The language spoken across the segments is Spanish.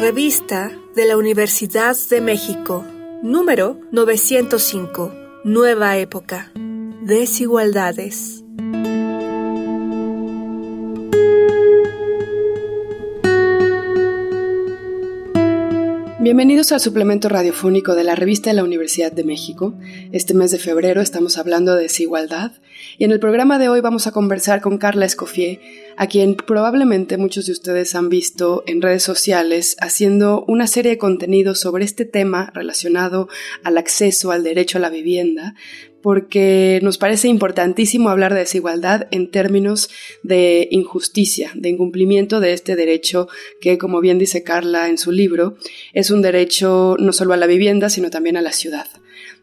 Revista de la Universidad de México, número 905, Nueva Época. Desigualdades. Bienvenidos al suplemento radiofónico de la revista de la Universidad de México. Este mes de febrero estamos hablando de desigualdad y en el programa de hoy vamos a conversar con Carla Escoffier, a quien probablemente muchos de ustedes han visto en redes sociales haciendo una serie de contenidos sobre este tema relacionado al acceso al derecho a la vivienda, porque nos parece importantísimo hablar de desigualdad en términos de injusticia, de incumplimiento de este derecho que, como bien dice Carla en su libro, es un derecho no solo a la vivienda, sino también a la ciudad.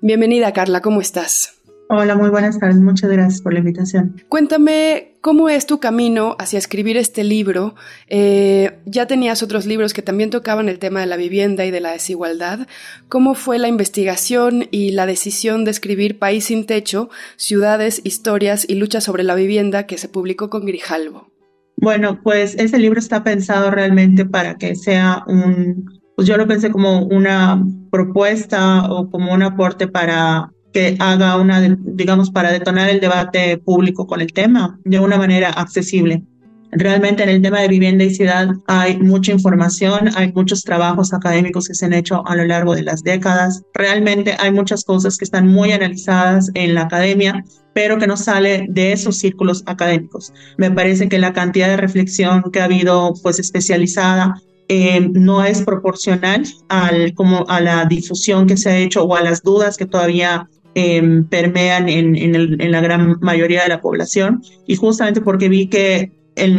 Bienvenida, Carla, ¿cómo estás? Hola, muy buenas tardes. Muchas gracias por la invitación. Cuéntame cómo es tu camino hacia escribir este libro. Eh, ya tenías otros libros que también tocaban el tema de la vivienda y de la desigualdad. ¿Cómo fue la investigación y la decisión de escribir País sin Techo, Ciudades, Historias y Lucha sobre la Vivienda que se publicó con Grijalvo? Bueno, pues ese libro está pensado realmente para que sea un, pues yo lo pensé como una propuesta o como un aporte para que haga una, digamos, para detonar el debate público con el tema de una manera accesible. Realmente en el tema de vivienda y ciudad hay mucha información, hay muchos trabajos académicos que se han hecho a lo largo de las décadas. Realmente hay muchas cosas que están muy analizadas en la academia, pero que no sale de esos círculos académicos. Me parece que la cantidad de reflexión que ha habido, pues especializada, eh, no es proporcional al, como a la difusión que se ha hecho o a las dudas que todavía Em, permean en, en, la gran mayoría de la población. Y justamente porque vi que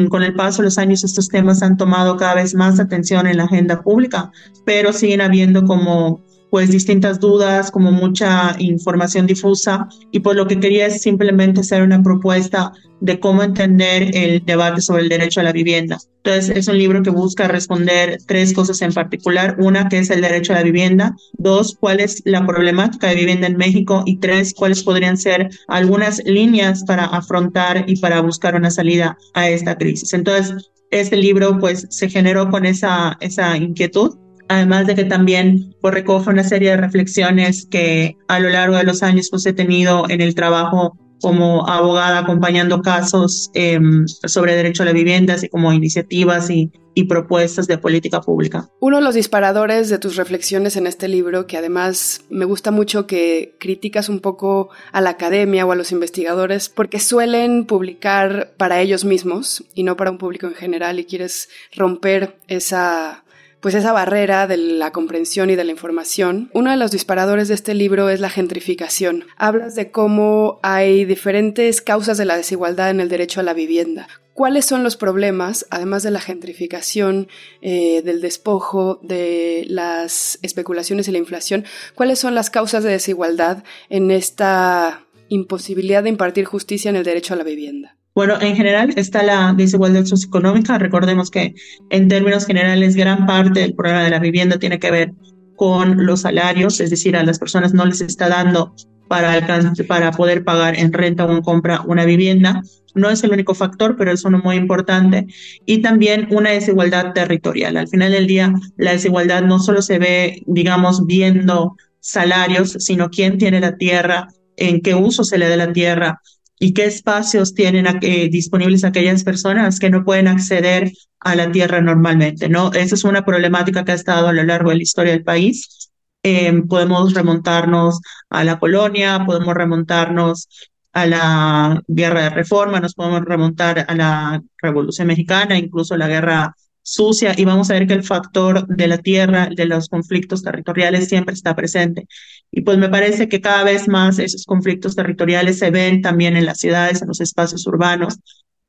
con el paso de los años estos temas han tomado cada vez más atención en la agenda pública, pero siguen habiendo como pues distintas dudas, como mucha información difusa y pues lo que quería es simplemente hacer una propuesta de cómo entender el debate sobre el derecho a la vivienda. Entonces es un libro que busca responder tres cosas en particular. Una, que es el derecho a la vivienda. Dos, cuál es la problemática de vivienda en México. Y tres, cuáles podrían ser algunas líneas para afrontar y para buscar una salida a esta crisis. Entonces, este libro pues se generó con esa, esa inquietud además de que también pues, recoge una serie de reflexiones que a lo largo de los años pues, he tenido en el trabajo como abogada acompañando casos em, sobre derecho a la vivienda, así como iniciativas y, y, propuestas de política pública. Uno de los disparadores de tus reflexiones en este libro, que además me gusta mucho que criticas un poco a la academia o a los investigadores, porque suelen publicar para ellos mismos y no para un público en general y quieres romper esa pues esa barrera de la comprensión y de la información. Uno de los disparadores de este libro es la gentrificación. Hablas de cómo hay diferentes causas de la desigualdad en el derecho a la vivienda. ¿Cuáles son los problemas, además de la gentrificación, eh, del despojo, de las especulaciones y la inflación? ¿Cuáles son las causas de desigualdad en esta imposibilidad de impartir justicia en el derecho a la vivienda? Bueno, en general está la desigualdad socioeconómica. Recordemos que en términos generales gran parte del problema de la vivienda tiene que ver con los salarios, es decir, a las personas no les está dando para, para poder pagar en renta o en compra una vivienda. No es el único factor, pero es uno muy importante. Y también una desigualdad territorial. Al final del día, la desigualdad no solo se ve, digamos, viendo salarios, sino quién tiene la tierra, en qué uso se le da la tierra, y qué espacios tienen eh, disponibles aquellas personas que no pueden acceder a la tierra normalmente, ¿no? Esa es una problemática que ha estado a lo largo de la historia del país. Em, podemos remontarnos a la colonia, podemos remontarnos a la guerra de reforma, nos podemos remontar a la revolución mexicana, incluso la guerra sucia y vamos a ver que el factor de la tierra, de los conflictos territoriales siempre está presente. Y pues me parece que cada vez más esos conflictos territoriales se ven también en las ciudades, en los espacios urbanos,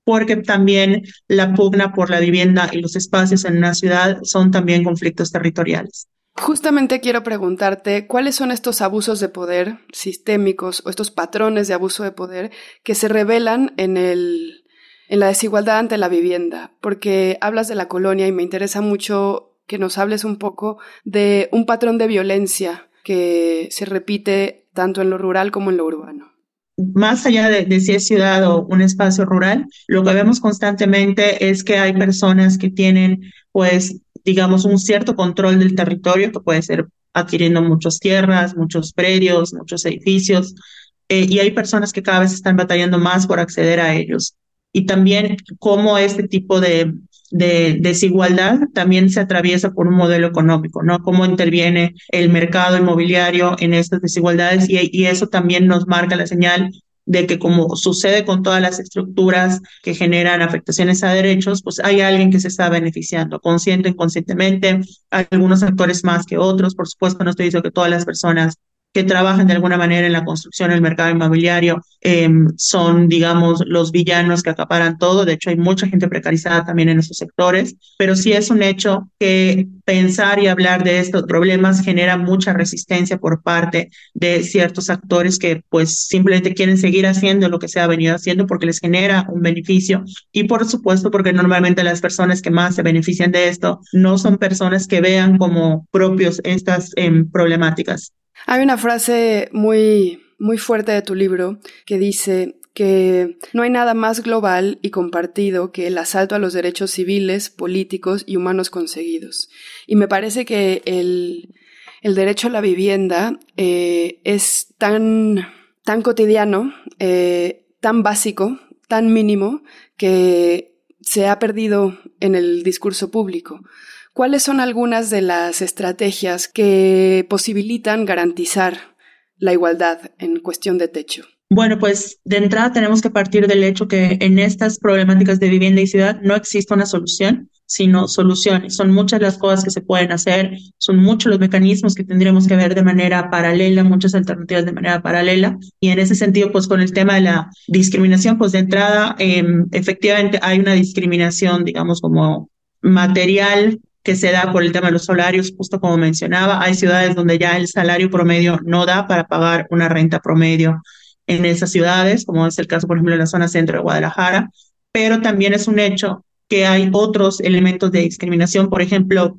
porque también la pugna por la vivienda y los espacios en una ciudad son también conflictos territoriales. Justamente quiero preguntarte cuáles son estos abusos de poder sistémicos o estos patrones de abuso de poder que se revelan en el en la desigualdad ante la vivienda, porque hablas de la colonia y me interesa mucho que nos hables un poco de un patrón de violencia que se repite tanto en lo rural como en lo urbano. Más allá de, si es ciudad o un espacio rural, lo que vemos constantemente es que hay personas que tienen pues digamos, un cierto control del territorio, que puede ser adquiriendo muchas tierras, muchos predios, muchos edificios, eh, y hay personas que cada vez están batallando más por acceder a ellos. Y también cómo este tipo de, de desigualdad también se atraviesa por un modelo económico, ¿no? Cómo interviene el mercado inmobiliario en estas desigualdades y, eso también nos marca la señal de que como sucede con todas las estructuras que generan afectaciones a derechos, pues hay alguien que se está beneficiando, consciente, inconscientemente, algunos actores más que otros, por supuesto no estoy diciendo que todas las personas que trabajan de alguna manera en la construcción del mercado inmobiliario em, son, digamos, los villanos que acaparan todo. De hecho, hay mucha gente precarizada también en esos sectores, pero sí es un hecho que pensar y hablar de estos problemas genera mucha resistencia por parte de ciertos actores que pues simplemente quieren seguir haciendo lo que se ha venido haciendo porque les genera un beneficio y por supuesto porque normalmente las personas que más se benefician de esto no son personas que vean como propios estas em, problemáticas. Hay una frase muy, muy fuerte de tu libro que dice que no hay nada más global y compartido que el asalto a los derechos civiles, políticos y humanos conseguidos. Y me parece que el, el derecho a la vivienda eh, es tan, tan cotidiano, eh, tan básico, tan mínimo, que se ha perdido en el discurso público. ¿Cuáles son algunas de las estrategias que posibilitan garantizar la igualdad en cuestión de techo? Bueno, pues de entrada tenemos que partir del hecho que en estas problemáticas de vivienda y ciudad no existe una solución, sino soluciones. Son muchas las cosas que se pueden hacer, son muchos los mecanismos que tendríamos que ver de manera paralela, muchas alternativas de manera paralela. Y en ese sentido, pues con el tema de la discriminación, pues de entrada, em, efectivamente hay una discriminación, digamos, como material que se da por el tema de los salarios, justo como mencionaba, hay ciudades donde ya el salario promedio no da para pagar una renta promedio en esas ciudades, como es el caso, por ejemplo, en la zona centro de Guadalajara, pero también es un hecho que hay otros elementos de discriminación, por ejemplo,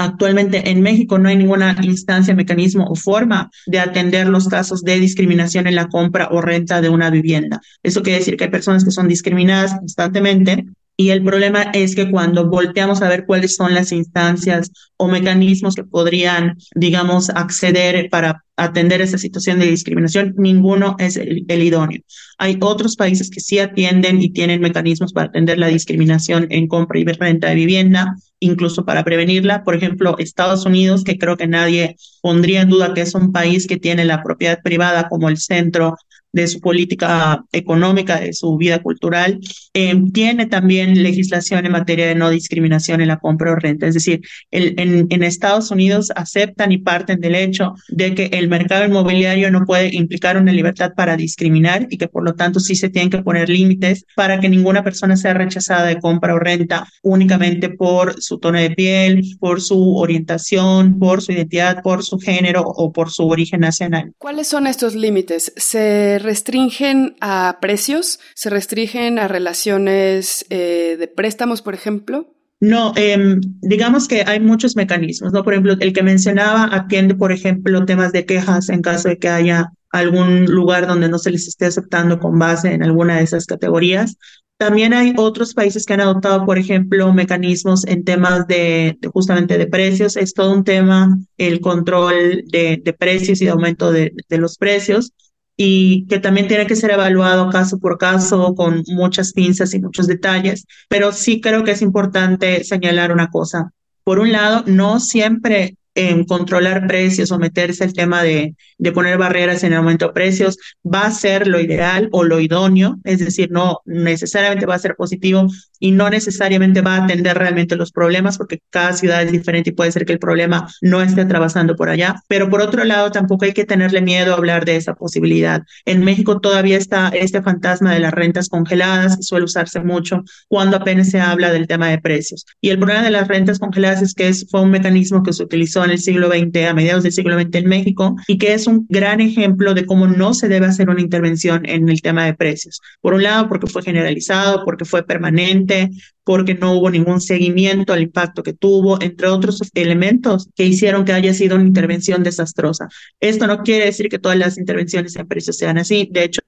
Actualmente en México no hay ninguna instancia, mecanismo o forma de atender los casos de discriminación en la compra o renta de una vivienda. Eso quiere decir que hay personas que son discriminadas constantemente y el problema es que cuando volteamos a ver cuáles son las instancias o mecanismos que podrían, digamos, acceder para atender esa situación de discriminación, ninguno es el, idóneo. Hay otros países que sí atienden y tienen mecanismos para atender la discriminación en compra y renta de vivienda, incluso para prevenirla. Por ejemplo, Estados Unidos, que creo que nadie pondría en duda que es un país que tiene la propiedad privada como el centro de su política económica, de su vida cultural, eh, tiene también legislación en materia de no discriminación en la compra o renta. Es decir, el, en, en, Estados Unidos aceptan y parten del hecho de que el mercado inmobiliario no puede implicar una libertad para discriminar y que por lo tanto sí se tienen que poner límites para que ninguna persona sea rechazada de compra o renta únicamente por su tono de piel, por su orientación, por su identidad, por su género o por su origen nacional. ¿Cuáles son estos límites? ¿Se restringen a precios? ¿Se restringen a relaciones eh, de préstamos, por ejemplo? No, em, digamos que hay muchos mecanismos, ¿no? Por ejemplo, el que mencionaba atiende, por ejemplo, temas de quejas en caso de que haya algún lugar donde no se les esté aceptando con base en alguna de esas categorías. También hay otros países que han adoptado, por ejemplo, mecanismos en temas de, justamente de precios. Es todo un tema el control de, precios y de aumento de los precios y que también tiene que ser evaluado caso por caso con muchas pinzas y muchos detalles, pero sí creo que es importante señalar una cosa. Por un lado, no siempre en controlar precios o meterse el tema de, de poner barreras en el aumento de precios va a ser lo ideal o lo idóneo, es decir, no necesariamente va a ser positivo y no necesariamente va a atender realmente los problemas porque cada ciudad es diferente y puede ser que el problema no esté atravesando por allá, pero por otro lado tampoco hay que tenerle miedo a hablar de esa posibilidad. En México todavía está este fantasma de las rentas congeladas que suele usarse mucho cuando apenas se habla del tema de precios. Y el problema de las rentas congeladas es que es, fue un mecanismo que se utilizó en el siglo XX, a mediados del siglo XX en México, y que es un gran ejemplo de cómo no se debe hacer una intervención en el tema de precios. Por un lado, porque fue generalizado, porque fue permanente, porque no hubo ningún seguimiento al impacto que tuvo, entre otros elementos que hicieron que haya sido una intervención desastrosa. Esto no quiere decir que todas las intervenciones en precios sean así. De hecho,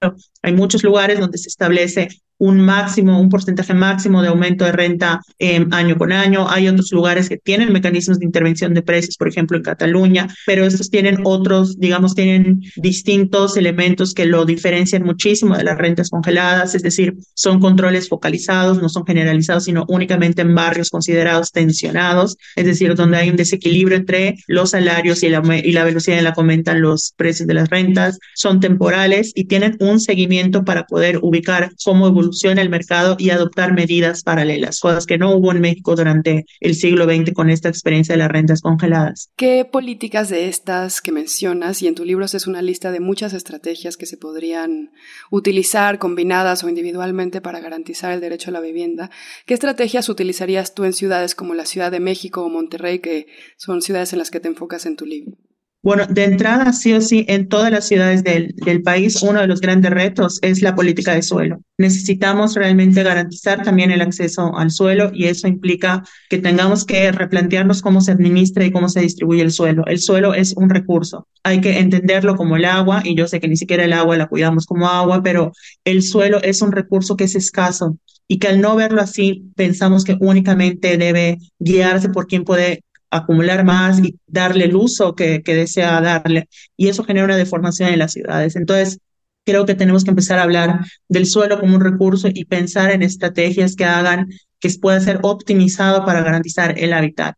hay muchos lugares donde se establece un máximo, un porcentaje máximo de aumento de renta eh, año con año. Hay otros lugares que tienen mecanismos de intervención de precios, por ejemplo en Cataluña, pero estos tienen otros, digamos, tienen distintos elementos que lo diferencian muchísimo de las rentas congeladas, es decir, son controles focalizados, no son generalizados, sino únicamente en barrios considerados tensionados, es decir, donde hay un desequilibrio entre los salarios y la, y la velocidad en la que aumentan los precios de las rentas, son temporales y tienen un seguimiento para poder ubicar cómo evoluciona el mercado y adoptar medidas paralelas, cosas que no hubo en México durante el siglo XX con esta experiencia de las rentas congeladas. ¿Qué políticas de estas que mencionas, y en tu libro es una lista de muchas estrategias que se podrían utilizar combinadas o individualmente para garantizar el derecho a la vivienda, qué estrategias utilizarías tú en ciudades como la Ciudad de México o Monterrey, que son ciudades en las que te enfocas en tu libro? Bueno, de entrada, sí o sí, en todas las ciudades del, del, país, uno de los grandes retos es la política de suelo. Necesitamos realmente garantizar también el acceso al suelo y eso implica que tengamos que replantearnos cómo se administra y cómo se distribuye el suelo. El suelo es un recurso. Hay que entenderlo como el agua y yo sé que ni siquiera el agua la cuidamos como agua, pero el suelo es un recurso que es escaso y que al no verlo así pensamos que únicamente debe guiarse por quien puede acumular más y darle el uso que, que desea darle. Y eso genera una deformación en las ciudades. Entonces, creo que tenemos que empezar a hablar del suelo como un recurso y pensar en estrategias que hagan que pueda ser optimizado para garantizar el hábitat.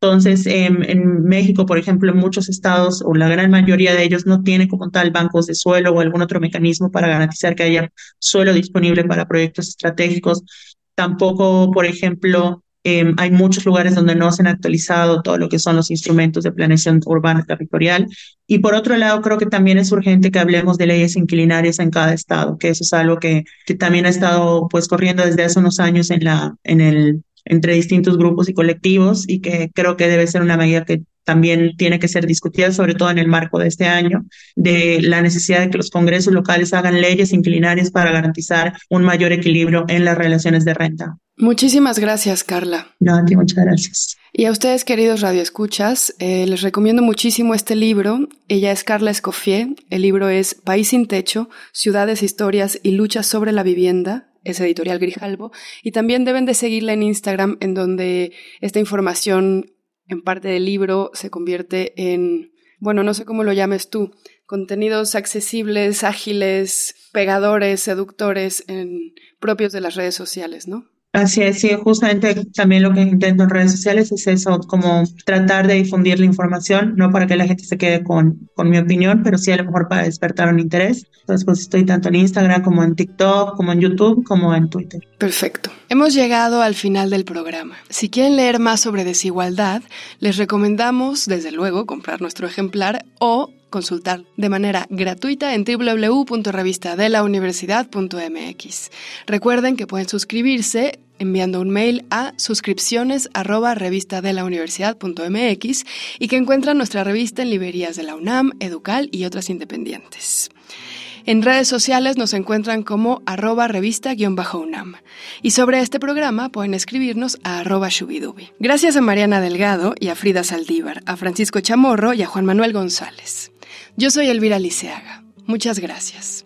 Entonces, en México, por ejemplo, en muchos estados o la gran mayoría de ellos no tiene como tal bancos de suelo o algún otro mecanismo para garantizar que haya suelo disponible para proyectos estratégicos. Tampoco, por ejemplo, Em, hay muchos lugares donde no se han actualizado todo lo que son los instrumentos de planeación urbana territorial. Y por otro lado, creo que también es urgente que hablemos de leyes inquilinarias en cada estado, que eso es algo que, que también ha estado pues corriendo desde hace unos años en la, en el, entre distintos grupos y colectivos y que creo que debe ser una medida que también tiene que ser discutida, sobre todo en el marco de este año, de la necesidad de que los congresos locales hagan leyes inclinarias para garantizar un mayor equilibrio en las relaciones de renta. Muchísimas gracias, Carla. No, muchas gracias. Y a ustedes, queridos radioescuchas, eh, les recomiendo muchísimo este libro. Ella es Carla Escoffier. El libro es País sin techo, ciudades, historias y luchas sobre la vivienda. Es editorial Grijalbo. Y también deben de seguirla en Instagram, en donde esta información en parte del libro se convierte en, bueno, no sé cómo lo llames tú, contenidos accesibles, ágiles, pegadores, seductores, en, propios de las redes sociales, ¿no? Así es, sí, justamente también lo que intento en redes sociales es eso, como tratar de difundir la información, no para que la gente se quede con, con mi opinión, pero sí a lo mejor para despertar un interés. Entonces, pues estoy tanto en Instagram como en TikTok, como en YouTube, como en Twitter. Perfecto. Hemos llegado al final del programa. Si quieren leer más sobre desigualdad, les recomendamos, desde luego, comprar nuestro ejemplar o consultar de manera gratuita en www.revistadelauniversidad.mx. Recuerden que pueden suscribirse enviando un mail a suscripciones y que encuentran nuestra revista en librerías de la UNAM, Educal y otras independientes. En redes sociales nos encuentran como arroba revista-unam. Y sobre este programa pueden escribirnos a arroba shubidubi. Gracias a Mariana Delgado y a Frida Saldívar, a Francisco Chamorro y a Juan Manuel González. Yo soy Elvira Liceaga. Muchas gracias.